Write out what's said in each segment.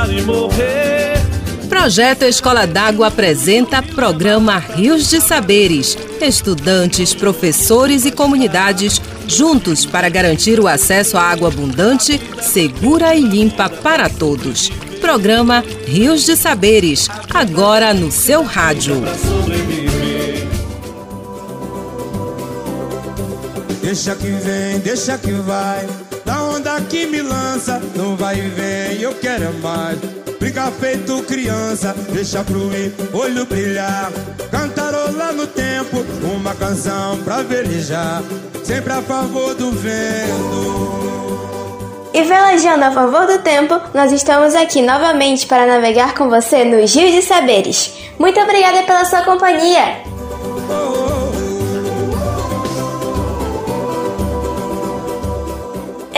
chorar e morrer. Projeto Escola d'Água apresenta programa Rios de Saberes. Estudantes, professores e comunidades juntos para garantir o acesso à água abundante, segura e limpa para todos. Programa Rios de Saberes, agora no seu rádio. Deixa que vem, deixa que vai. Da onda que me lança, não vai e vem, eu quero é mais. Brinca feito criança, deixa pro ir, olho brilhar. Cantarola no tempo, uma canção pra velejar. Sempre a favor do vento. E velejando a favor do tempo, nós estamos aqui novamente para navegar com você nos Rios de Saberes. Muito obrigada pela sua companhia!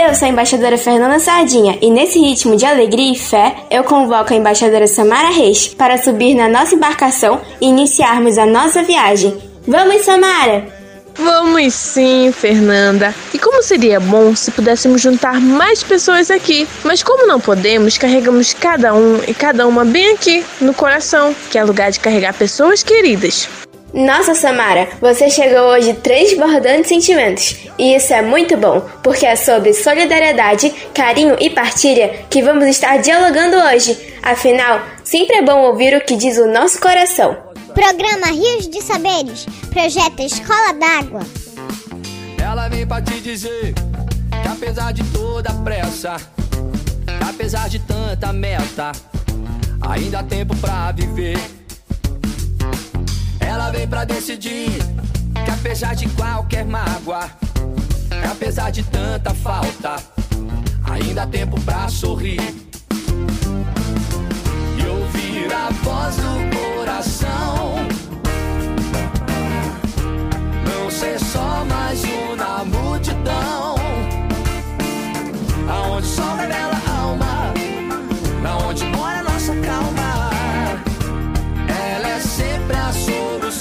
Eu sou a embaixadora Fernanda Sardinha e nesse ritmo de alegria e fé, eu convoco a embaixadora Samara Reis para subir na nossa embarcação e iniciarmos a nossa viagem. Vamos, Samara! Vamos sim, Fernanda. E como seria bom se pudéssemos juntar mais pessoas aqui. Mas como não podemos, carregamos cada um e cada uma bem aqui, no coração, que é lugar de carregar pessoas queridas. Nossa, Samara, você chegou hoje transbordando sentimentos. E isso é muito bom, porque é sobre solidariedade, carinho e partilha que vamos estar dialogando hoje. Afinal, sempre é bom ouvir o que diz o nosso coração. Programa Rios de Saberes, projeto Escola d'Água. Ela vem pra te dizer que apesar de toda a pressa, apesar de tanta meta, ainda há tempo pra viver. Ela vem pra decidir que apesar de qualquer mágoa, apesar de tanta falta, ainda há tempo pra sorrir. E ouvir a voz do coração. Não ser só mais um na multidão. Aonde o sol revela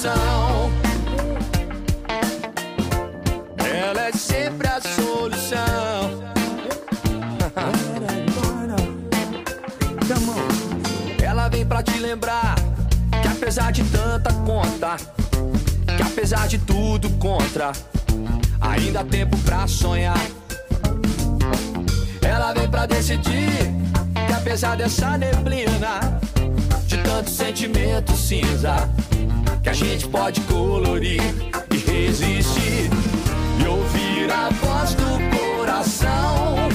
solução. Ela é sempre a solução. Ela vem pra te lembrar que apesar de tanta conta, que apesar de tudo contra, ainda há tempo pra sonhar. Ela vem pra decidir que apesar dessa neblina, de tanto sentimento cinza, que a gente pode colorir e resistir e ouvir a voz do coração.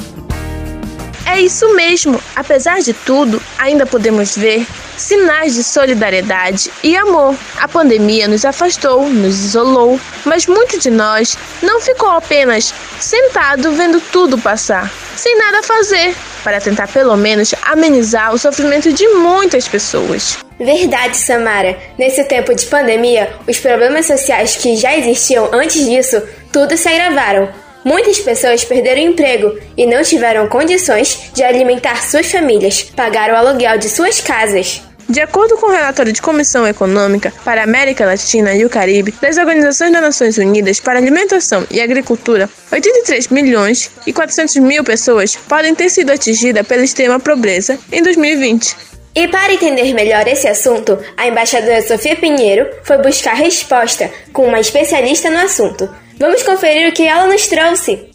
É isso mesmo. Apesar de tudo, ainda podemos ver sinais de solidariedade e amor. A pandemia nos afastou, nos isolou, mas muito de nós não ficou apenas sentado vendo tudo passar, sem nada a fazer, para tentar pelo menos amenizar o sofrimento de muitas pessoas. Verdade, Samara. Nesse tempo de pandemia, os problemas sociais que já existiam antes disso, tudo se agravaram. Muitas pessoas perderam emprego e não tiveram condições de alimentar suas famílias, pagar o aluguel de suas casas. De acordo com o relatório de Comissão Econômica para a América Latina e o Caribe das Organizações das Nações Unidas para Alimentação e Agricultura, 83 milhões e 400 mil pessoas podem ter sido atingidas pela extrema pobreza em 2020. E para entender melhor esse assunto, a embaixadora Sofia Pinheiro foi buscar resposta com uma especialista no assunto. Vamos conferir o que ela nos trouxe.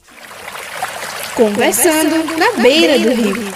Conversando na beira do rio.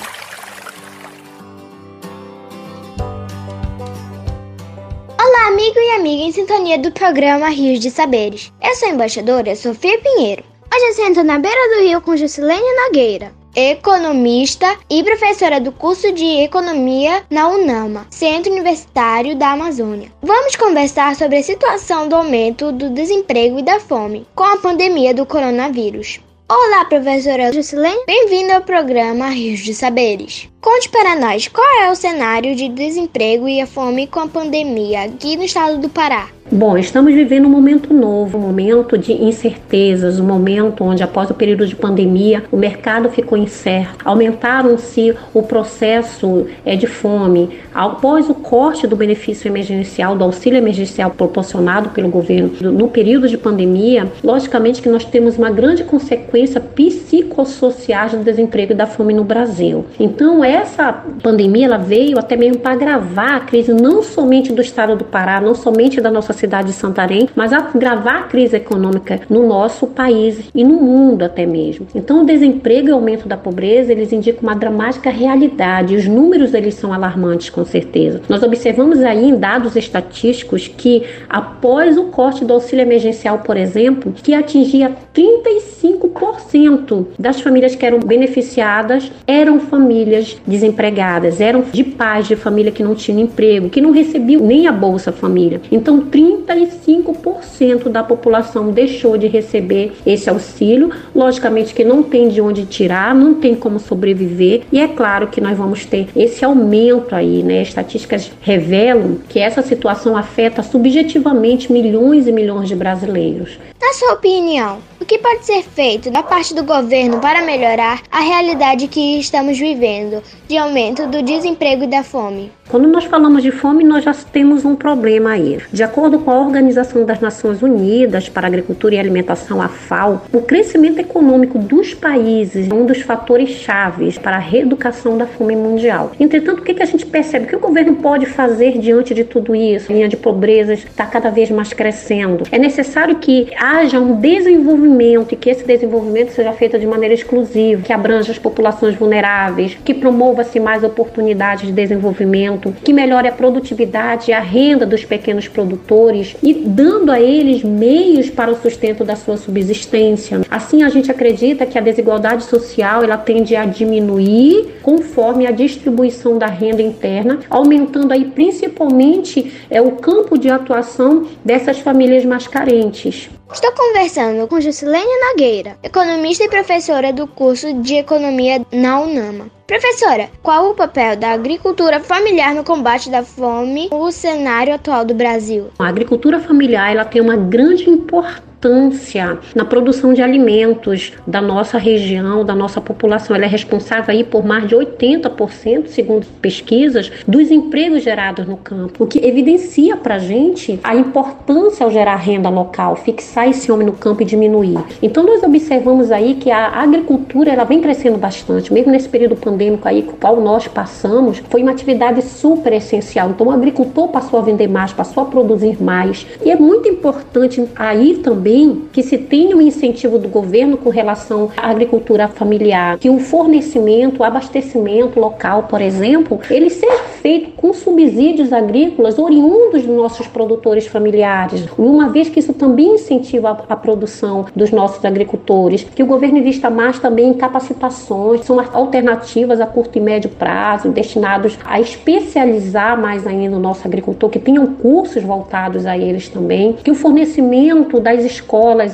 Olá, amigo e amiga em sintonia do programa Rios de Saberes. Eu sou a embaixadora Sofia Pinheiro. Hoje eu sento na beira do rio com Juscelene Nogueira, economista e professora do curso de Economia na UNAMA, Centro Universitário da Amazônia. Vamos conversar sobre a situação do aumento do desemprego e da fome com a pandemia do coronavírus. Olá, professora Juscelene, bem-vinda ao programa Rios de Saberes. Conte para nós qual é o cenário de desemprego e a fome com a pandemia aqui no estado do Pará. Bom, estamos vivendo um momento novo, um momento de incertezas, um momento onde, após o período de pandemia, o mercado ficou incerto, aumentaram-se o processo é, de fome. Após o corte do benefício emergencial, do auxílio emergencial proporcionado pelo governo no período de pandemia, logicamente que nós temos uma grande consequência psicossocial do desemprego e da fome no Brasil. Então, essa pandemia ela veio até mesmo para agravar a crise não somente do estado do Pará, não somente da nossa cidade de Santarém, mas agravar a crise econômica no nosso país e no mundo até mesmo. Então, o desemprego e o aumento da pobreza, eles indicam uma dramática realidade. Os números eles são alarmantes, com certeza. Nós observamos aí em dados estatísticos que após o corte do auxílio emergencial, por exemplo, que atingia 35% das famílias que eram beneficiadas eram famílias desempregadas, eram de pais de família que não tinham emprego, que não recebiam nem a Bolsa Família. Então, 35% da população deixou de receber esse auxílio. Logicamente que não tem de onde tirar, não tem como sobreviver, e é claro que nós vamos ter esse aumento aí, né? Estatísticas revelam que essa situação afeta subjetivamente milhões e milhões de brasileiros. Na sua opinião, o que pode ser feito da parte do governo para melhorar a realidade que estamos vivendo de aumento do desemprego e da fome? Quando nós falamos de fome, nós já temos um problema aí. De acordo com a Organização das Nações Unidas para Agricultura e Alimentação, a FAO, o crescimento econômico dos países é um dos fatores chaves para a reeducação da fome mundial. Entretanto, o que a gente percebe? O que o governo pode fazer diante de tudo isso? A linha de pobreza está cada vez mais crescendo. É necessário que haja um desenvolvimento e que esse desenvolvimento seja feito de maneira exclusiva, que abranja as populações vulneráveis, que promova-se mais oportunidades de desenvolvimento que melhore a produtividade e a renda dos pequenos produtores e dando a eles meios para o sustento da sua subsistência. Assim, a gente acredita que a desigualdade social ela tende a diminuir conforme a distribuição da renda interna, aumentando aí principalmente é, o campo de atuação dessas famílias mais carentes. Estou conversando com Juscelene Nogueira, economista e professora do curso de Economia na UNAMA. Professora, qual o papel da agricultura familiar no combate da fome no cenário atual do Brasil? A agricultura familiar ela tem uma grande importância importância na produção de alimentos da nossa região, da nossa população. Ela é responsável aí por mais de 80%, segundo pesquisas, dos empregos gerados no campo, o que evidencia para a gente a importância ao gerar renda local, fixar esse homem no campo e diminuir. Então nós observamos aí que a agricultura ela vem crescendo bastante, mesmo nesse período pandêmico aí com o qual nós passamos, foi uma atividade super essencial. Então o agricultor passou a vender mais, passou a produzir mais. E é muito importante aí também que se tenha um incentivo do governo com relação à agricultura familiar, que o fornecimento, o abastecimento local, por exemplo, ele seja feito com subsídios agrícolas oriundos dos nossos produtores familiares, uma vez que isso também incentiva a, produção dos nossos agricultores, que o governo invista mais também em capacitações, são alternativas a curto e médio prazo, destinados a especializar mais ainda o nosso agricultor, que tenham cursos voltados a eles também, que o fornecimento das escolas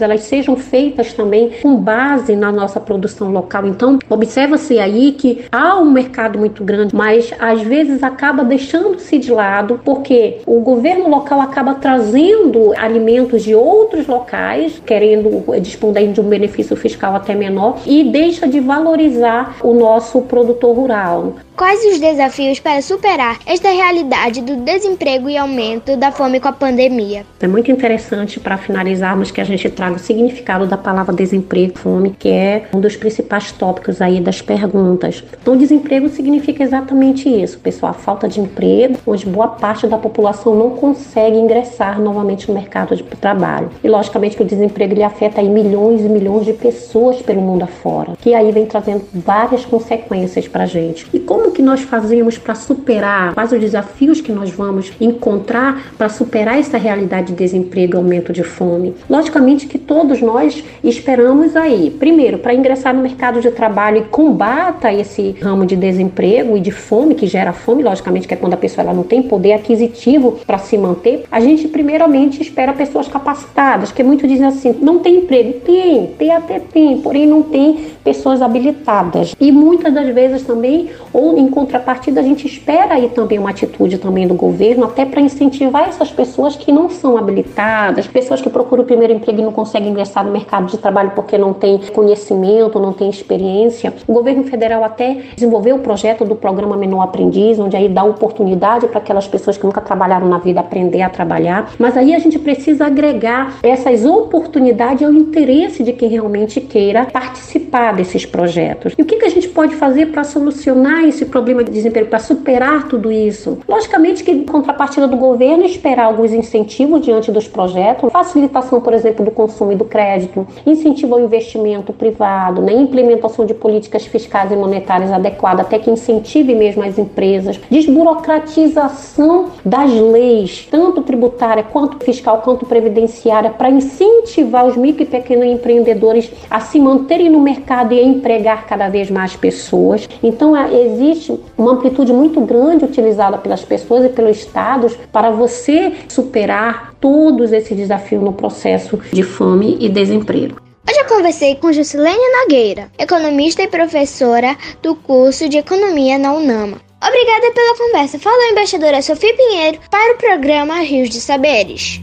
elas sejam feitas também com base na nossa produção local. Então, observa-se aí que há um mercado muito grande, mas às vezes acaba deixando-se de lado porque o governo local acaba trazendo alimentos de outros locais, querendo dispor de um benefício fiscal até menor e deixa de valorizar o nosso produtor rural. Quais os desafios para superar esta realidade do desemprego e aumento da fome com a pandemia? É muito interessante para finalizarmos que a gente traga o significado da palavra desemprego fome, que é um dos principais tópicos aí das perguntas. Então, desemprego significa exatamente isso, pessoal, a falta de emprego, onde boa parte da população não consegue ingressar novamente no mercado de trabalho. E logicamente que o desemprego ele afeta aí milhões e milhões de pessoas pelo mundo afora, que aí vem trazendo várias consequências para a gente. E como que nós fazemos para superar, quais os desafios que nós vamos encontrar para superar essa realidade de desemprego e aumento de fome. Logicamente que todos nós esperamos aí, primeiro, para ingressar no mercado de trabalho e combata esse ramo de desemprego e de fome que gera fome, logicamente que é quando a pessoa ela não tem poder aquisitivo para se manter, a gente primeiramente espera pessoas capacitadas, que muitos dizem assim, não tem emprego, tem, tem até tem, porém não tem pessoas habilitadas. E muitas das vezes também ou em contrapartida, a gente espera aí também uma atitude também do governo, até para incentivar essas pessoas que não são habilitadas, pessoas que procuram o primeiro emprego e não conseguem ingressar no mercado de trabalho porque não tem conhecimento, não tem experiência. O governo federal até desenvolveu o projeto do programa Menor Aprendiz, onde aí dá oportunidade para aquelas pessoas que nunca trabalharam na vida aprender a trabalhar. Mas aí a gente precisa agregar essas oportunidades ao interesse de quem realmente queira participar desses projetos. E o que, que a gente pode fazer para solucionar esse problema de desemprego, para superar tudo isso? Logicamente que, em contrapartida do governo, esperar alguns incentivos diante dos projetos, facilitação, por exemplo, do consumo e do crédito, incentivo ao investimento privado, né? implementação de políticas fiscais e monetárias adequadas, até que incentive mesmo as empresas, desburocratização das leis, tanto tributária quanto fiscal quanto previdenciária, para incentivar os micro e pequenos empreendedores a se manterem no mercado e a empregar cada vez mais pessoas. Então, existe uma amplitude muito grande utilizada pelas pessoas e pelos estados para você superar todos esses desafios no processo de fome e desemprego. Hoje eu conversei com Juscelene Nogueira, economista e professora do curso de Economia na UNAMA. Obrigada pela conversa. Falou a embaixadora Sofia Pinheiro para o programa Rios de Saberes.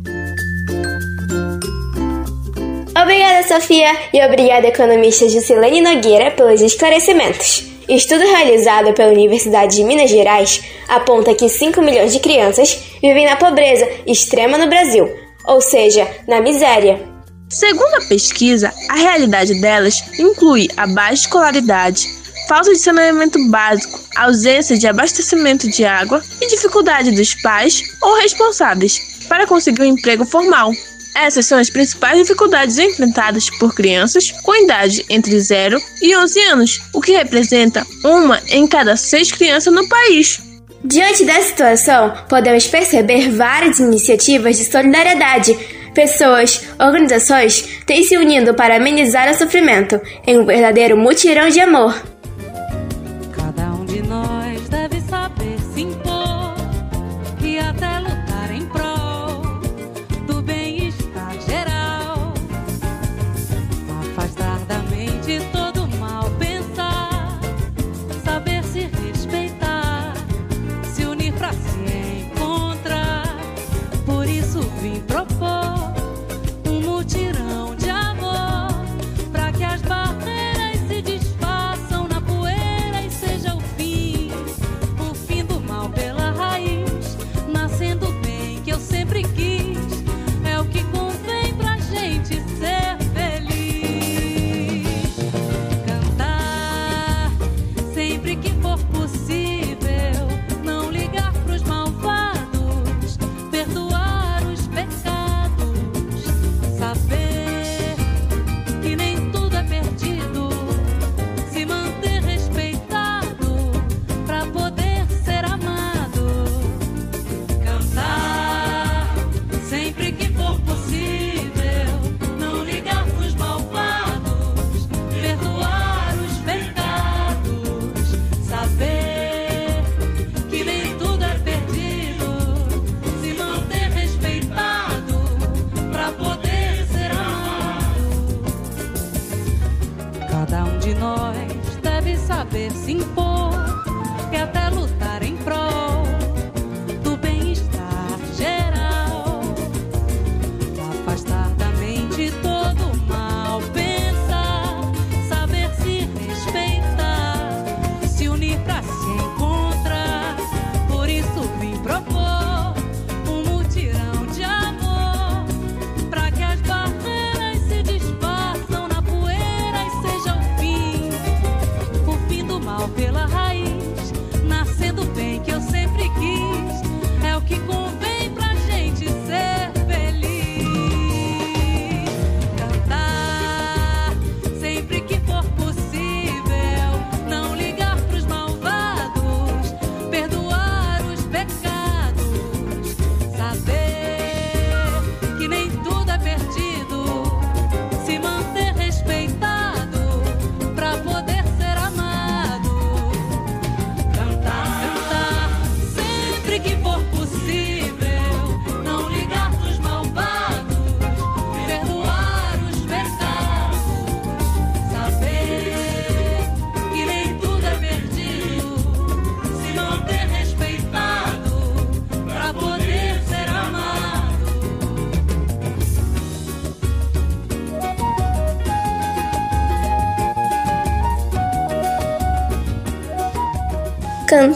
Obrigada, Sofia, e obrigada, economista Juscelene Nogueira, pelos esclarecimentos. Estudo realizado pela Universidade de Minas Gerais aponta que 5 milhões de crianças vivem na pobreza extrema no Brasil, ou seja, na miséria. Segundo a pesquisa, a realidade delas inclui a baixa escolaridade, falta de saneamento básico, ausência de abastecimento de água e dificuldade dos pais ou responsáveis para conseguir um emprego formal. Essas são as principais dificuldades enfrentadas por crianças com idade entre 0 e 11 anos, o que representa uma em cada seis crianças no país. Diante dessa situação, podemos perceber várias iniciativas de solidariedade. Pessoas, organizações têm se unindo para amenizar o sofrimento em um verdadeiro mutirão de amor.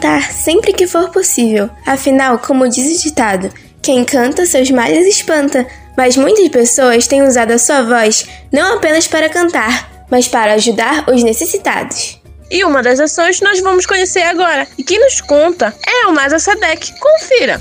Cantar sempre que for possível. Afinal, como diz o ditado, quem canta seus males espanta. Mas muitas pessoas têm usado a sua voz não apenas para cantar, mas para ajudar os necessitados. E uma das ações nós vamos conhecer agora. E quem nos conta é o Nasa Sadek. Confira!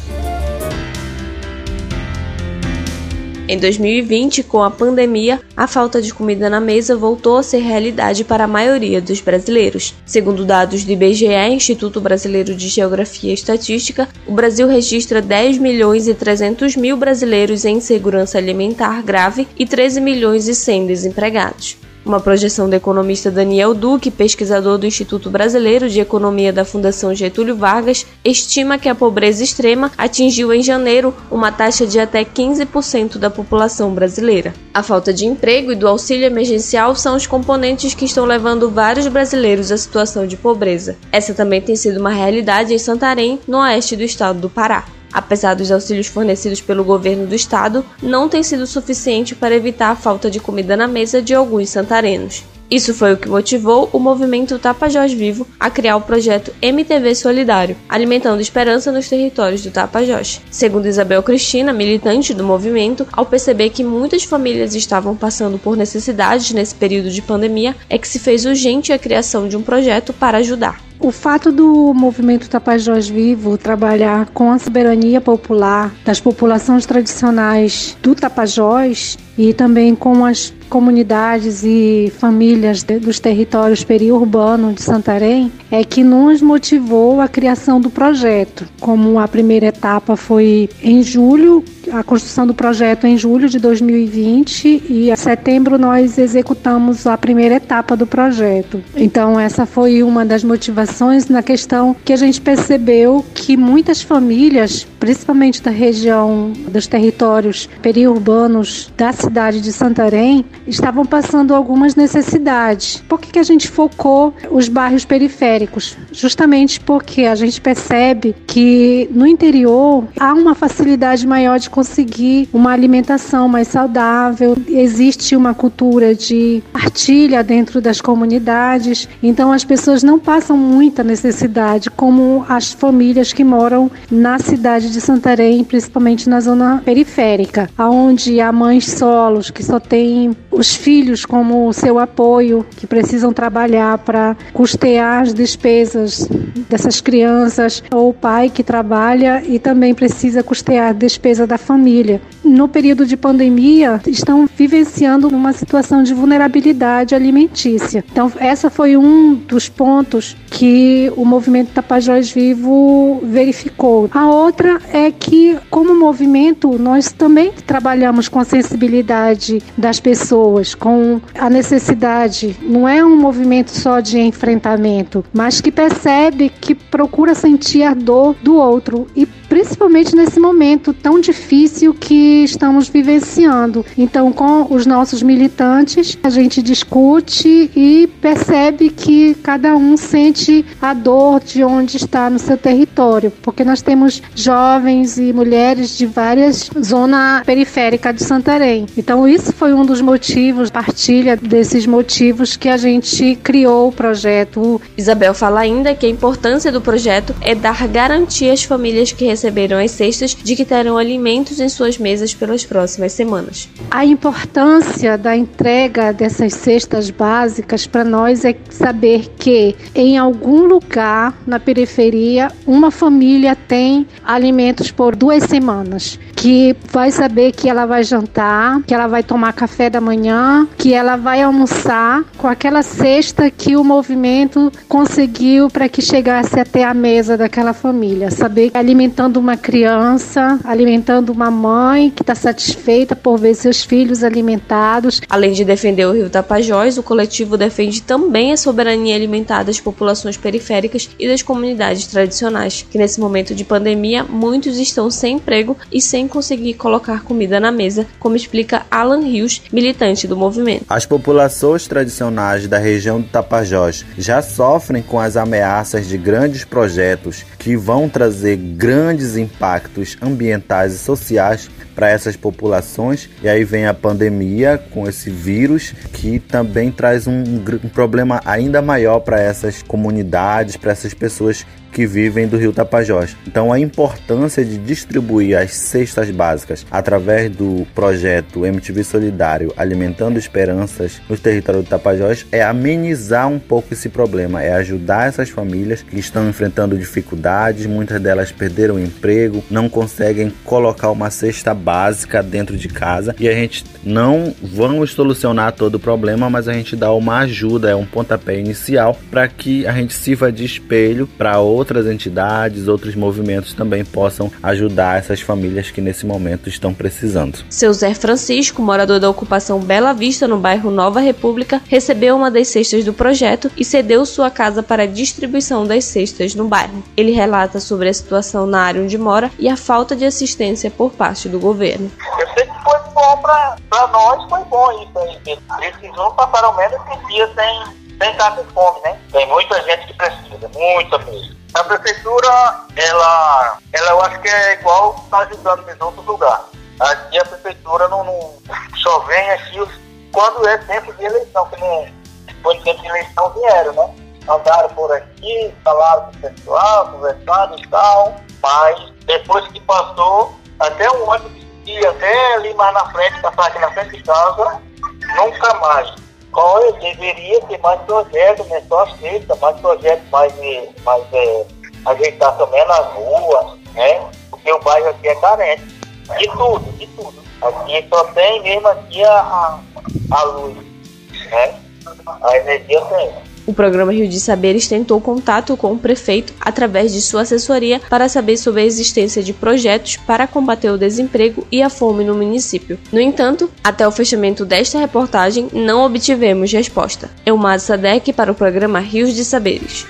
Em 2020, com a pandemia, a falta de comida na mesa voltou a ser realidade para a maioria dos brasileiros. Segundo dados do IBGE, Instituto Brasileiro de Geografia e Estatística, o Brasil registra 10 milhões e 300 mil brasileiros em insegurança alimentar grave e 13 milhões e 100 desempregados. Uma projeção do economista Daniel Duque, pesquisador do Instituto Brasileiro de Economia da Fundação Getúlio Vargas, estima que a pobreza extrema atingiu em janeiro uma taxa de até 15% da população brasileira. A falta de emprego e do auxílio emergencial são os componentes que estão levando vários brasileiros à situação de pobreza. Essa também tem sido uma realidade em Santarém, no oeste do estado do Pará apesar dos auxílios fornecidos pelo governo do estado, não tem sido suficiente para evitar a falta de comida na mesa de alguns santarenos. Isso foi o que motivou o movimento Tapajós Vivo a criar o projeto MTV Solidário, alimentando esperança nos territórios do Tapajós. Segundo Isabel Cristina, militante do movimento, ao perceber que muitas famílias estavam passando por necessidades nesse período de pandemia, é que se fez urgente a criação de um projeto para ajudar. O fato do movimento Tapajós Vivo trabalhar com a soberania popular das populações tradicionais do Tapajós e também com as comunidades e famílias de, dos territórios periurbanos de Santarém é que nos motivou a criação do projeto. Como a primeira etapa foi em julho, a construção do projeto em julho de 2020 e em setembro nós executamos a primeira etapa do projeto. Então essa foi uma das motivações na questão que a gente percebeu que muitas famílias, principalmente da região dos territórios periurbanos da cidade de Santarém, estavam passando algumas necessidades. Por que, que a gente focou os bairros periféricos? Justamente porque a gente percebe que no interior há uma facilidade maior de conseguir uma alimentação mais saudável, existe uma cultura de partilha dentro das comunidades, então as pessoas não passam muita necessidade, como as famílias que moram na cidade de Santarém, principalmente na zona periférica, onde há mães solos que só têm os filhos como seu apoio, que precisam trabalhar para custear as despesas dessas crianças, ou o pai que trabalha e também precisa custear a despesa da família. No período de pandemia, estão vivenciando uma situação de vulnerabilidade alimentícia. Então, essa foi um dos pontos que o movimento Tapajós Vivo verificou. A outra é que, como movimento, nós também trabalhamos com a sensibilidade das pessoas, com a necessidade. Não é um movimento só de enfrentamento, mas que percebe que procura sentir a dor do outro e principalmente nesse momento tão difícil que estamos vivenciando. Então, com os nossos militantes, a gente discute e percebe que cada um sente a dor de onde está no seu território, porque nós temos jovens e mulheres de várias zonas periféricas de Santarém. Então, isso foi um dos motivos, partilha desses motivos que a gente criou o projeto. Isabel fala ainda que a importância do projeto é dar garantia às famílias que receberam as cestas de que terão alimentos em suas mesas pelas próximas semanas. A importância da entrega dessas cestas básicas para nós é saber que em algum lugar na periferia uma família tem alimentos por duas semanas, que vai saber que ela vai jantar, que ela vai tomar café da manhã, que ela vai almoçar com aquela cesta que o movimento conseguiu para que chegasse até a mesa daquela família. Saber alimentando uma criança, alimentando uma mãe que está satisfeita por ver seus filhos alimentados. Além de defender o Rio Tapajós, o coletivo defende também a soberania alimentar das populações periféricas e das comunidades tradicionais, que nesse momento de pandemia muitos estão sem emprego e sem conseguir colocar comida na mesa, como explica Alan Rios, militante do movimento. As populações tradicionais da região do Tapajós já sofrem com as ameaças de grandes projetos que vão trazer grandes impactos ambientais e sociais para essas populações. E aí vem a pandemia com esse vírus que também traz um, um problema ainda maior para essas comunidades, para essas pessoas que vivem do Rio Tapajós. Então, a importância de distribuir as cestas básicas através do projeto MTV Solidário Alimentando Esperanças no território do Tapajós é amenizar um pouco esse problema, é ajudar essas famílias que estão enfrentando dificuldades, muitas delas perderam o emprego, não conseguem colocar uma cesta básica dentro de casa e a gente não vamos solucionar todo o problema, mas a gente dá uma ajuda, é um pontapé inicial para que a gente sirva de espelho para outras entidades, outros movimentos também possam ajudar essas famílias que nesse momento estão precisando. Seu Zé Francisco, morador da ocupação Bela Vista, no bairro Nova República, recebeu uma das cestas do projeto e cedeu sua casa para a distribuição das cestas no bairro. Ele relata sobre a situação na área onde mora e a falta de assistência por parte do governo. Eu sei que foi bom para nós, foi bom isso aí. Esses não passaram menos que dias sem, sem estar com fome, né? Tem muita gente que precisa, muita mesmo. A prefeitura, ela, ela eu acho que é igual está ajudando em outros lugares. Aqui a prefeitura não, não, só vem aqui quando é tempo de eleição, que não foi tempo de eleição vieram, né? Andaram por aqui, falaram com o pessoal, conversaram e tal, mas depois que passou, até um ônibus que até ali mais na frente, passar aqui na frente de casa, nunca mais. Qual deveria ter mais projetos, né? Só aceita, mais projetos, mais, mais é, ajeitar também nas ruas, né? Porque o bairro aqui é carente. De tudo, de tudo. Aqui só tem mesmo aqui a, a luz, né? A energia tem. O programa Rio de Saberes tentou contato com o prefeito através de sua assessoria para saber sobre a existência de projetos para combater o desemprego e a fome no município. No entanto, até o fechamento desta reportagem, não obtivemos resposta. Elmar Sadek para o programa Rios de Saberes.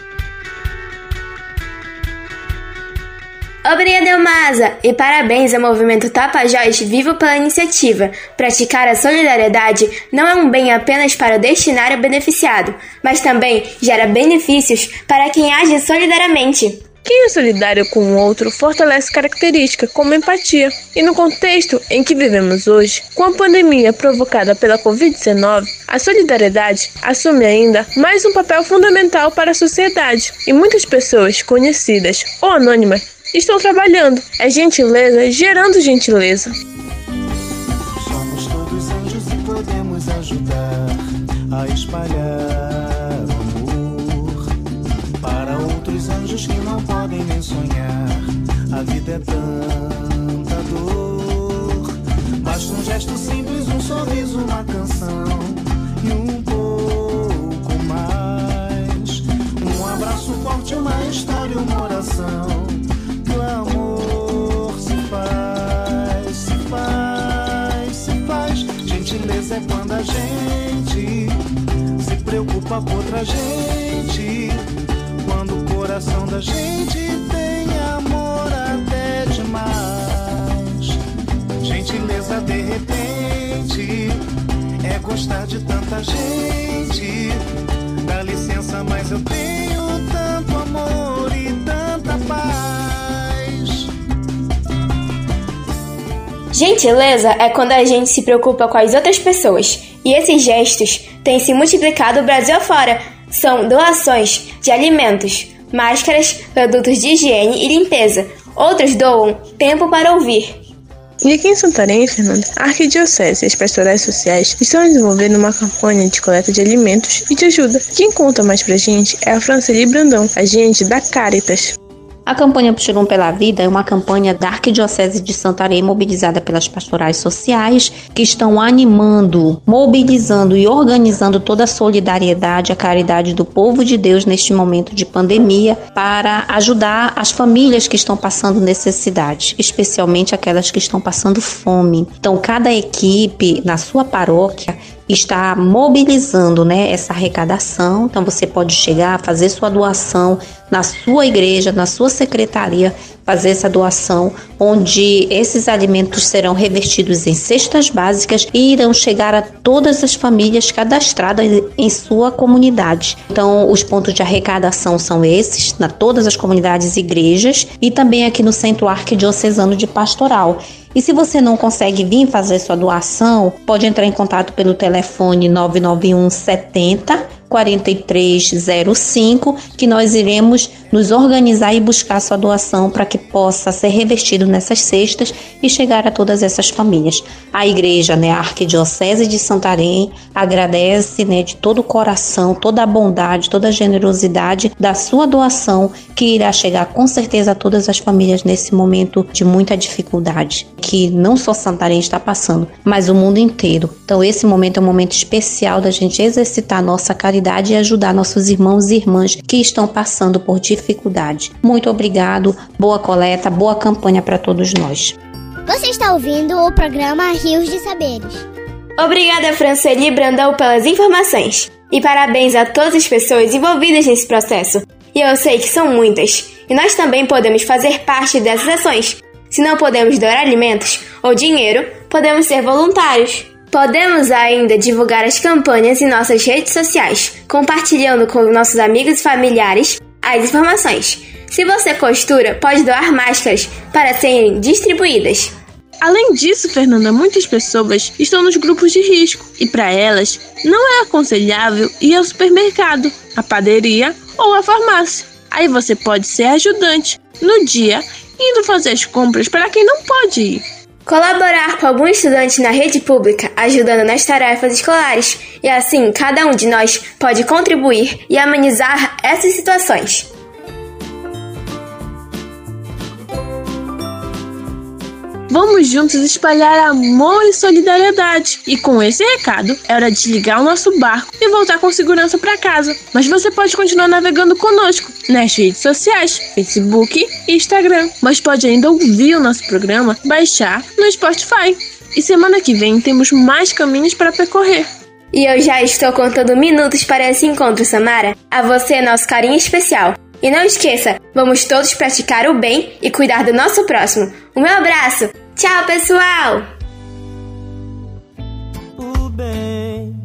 Obrigada, Elmasa! E parabéns ao movimento Tapajós Vivo pela iniciativa. Praticar a solidariedade não é um bem apenas para o destinário beneficiado, mas também gera benefícios para quem age solidariamente. Quem é solidário com o outro fortalece características como empatia. E no contexto em que vivemos hoje, com a pandemia provocada pela Covid-19, a solidariedade assume ainda mais um papel fundamental para a sociedade. E muitas pessoas, conhecidas ou anônimas, estão trabalhando. É gentileza gerando gentileza. Somos todos anjos e podemos ajudar a espalhar amor para outros anjos que não podem nem sonhar. A vida é tanta dor. Basta um gesto simples, um sorriso, uma canção e um pouco mais. Um abraço forte, uma história, uma oração Gente se preocupa com outra gente. Quando o coração da gente tem amor até demais. Gentileza de repente é gostar de tanta gente. Dá licença, mas eu tenho tanto amor e tanta paz. Gentileza é quando a gente se preocupa com as outras pessoas, e esses gestos têm se multiplicado o Brasil afora. São doações de alimentos, máscaras, produtos de higiene e limpeza. Outros doam tempo para ouvir. E aqui em Santarém, Fernanda, a Arquidiocese e as pastorais sociais estão desenvolvendo uma campanha de coleta de alimentos e de ajuda. Quem conta mais pra gente é a Franceli Brandão, agente da Caritas. A campanha Puxilum pela Vida é uma campanha da Arquidiocese de Santarém mobilizada pelas pastorais sociais que estão animando, mobilizando e organizando toda a solidariedade, a caridade do povo de Deus neste momento de pandemia para ajudar as famílias que estão passando necessidade, especialmente aquelas que estão passando fome. Então, cada equipe na sua paróquia está mobilizando né, essa arrecadação. Então você pode chegar, fazer sua doação na sua igreja, na sua secretaria, fazer essa doação, onde esses alimentos serão revestidos em cestas básicas e irão chegar a todas as famílias cadastradas em sua comunidade. Então, os pontos de arrecadação são esses, na todas as comunidades e igrejas, e também aqui no Centro Arquidiocesano de Pastoral. E se você não consegue vir fazer sua doação, pode entrar em contato pelo telefone 991 70 4305 que nós iremos nos organizar e buscar sua doação para que possa ser revestido nessas cestas e chegar a todas essas famílias. A igreja, né, a Arquidiocese de Santarém, agradece né, de todo o coração, toda a bondade, toda a generosidade da sua doação que irá chegar com certeza a todas as famílias nesse momento de muita dificuldade, que não só Santarém está passando, mas o mundo inteiro. Então esse momento é um momento especial da gente exercitar nossa caridade e ajudar nossos irmãos e irmãs que estão passando por dificuldade. Muito obrigado, boa coleta, boa campanha para todos nós. Você está ouvindo o programa Rios de Saberes. Obrigada, Franceli Brandão, pelas informações. E parabéns a todas as pessoas envolvidas nesse processo. E eu sei que são muitas. E nós também podemos fazer parte dessas ações. Se não podemos doar alimentos ou dinheiro, podemos ser voluntários. Podemos ainda divulgar as campanhas em nossas redes sociais, compartilhando com nossos amigos e familiares as informações. Se você costura, pode doar máscaras para serem distribuídas. Além disso, Fernanda, muitas pessoas estão nos grupos de risco e para elas não é aconselhável ir ao supermercado, à padaria ou à farmácia. Aí você pode ser ajudante no dia indo fazer as compras para quem não pode ir. Colaborar com algum estudante na rede pública, ajudando nas tarefas escolares, e assim cada um de nós pode contribuir e amenizar essas situações. Vamos juntos espalhar amor e solidariedade. E com esse recado, é hora de ligar o nosso barco e voltar com segurança para casa. Mas você pode continuar navegando conosco nas redes sociais, Facebook e Instagram. Mas pode ainda ouvir o nosso programa, baixar no Spotify. E semana que vem temos mais caminhos para percorrer. E eu já estou contando minutos para esse encontro, Samara. A você, nosso carinho especial. E não esqueça, vamos todos praticar o bem e cuidar do nosso próximo. Um abraço! Tchau, pessoal! O bem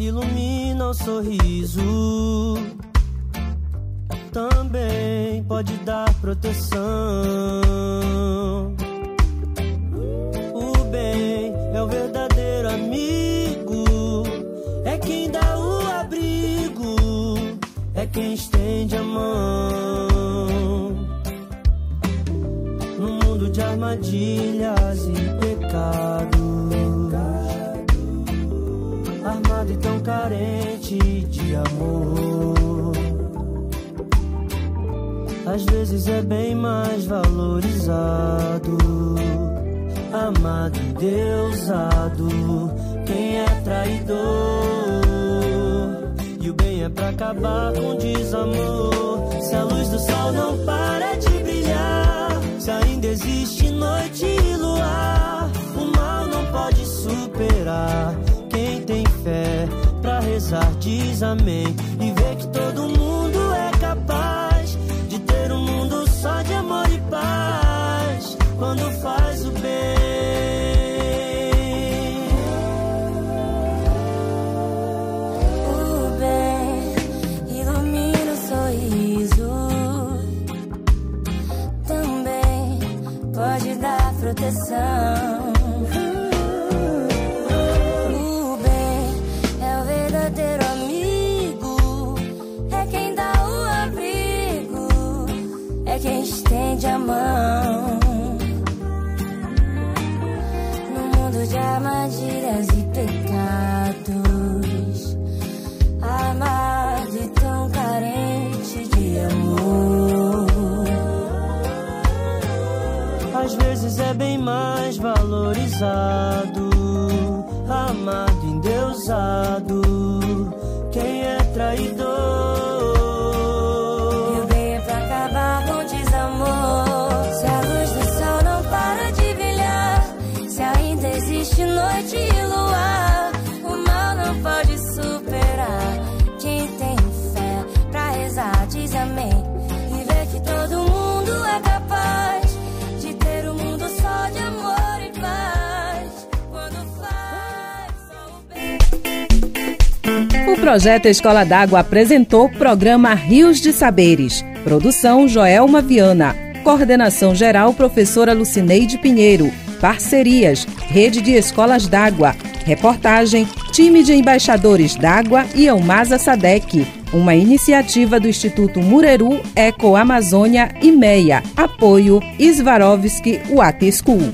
ilumina o sorriso, também pode dar proteção. Projeto Escola d'Água apresentou programa Rios de Saberes. Produção Joelma Viana. Coordenação geral professora Lucineide Pinheiro. Parcerias Rede de Escolas d'Água. Reportagem Time de Embaixadores d'Água e Almasa Sadec. uma iniciativa do Instituto Mureru Eco Amazônia e MEIA. Apoio Svarovski Water School.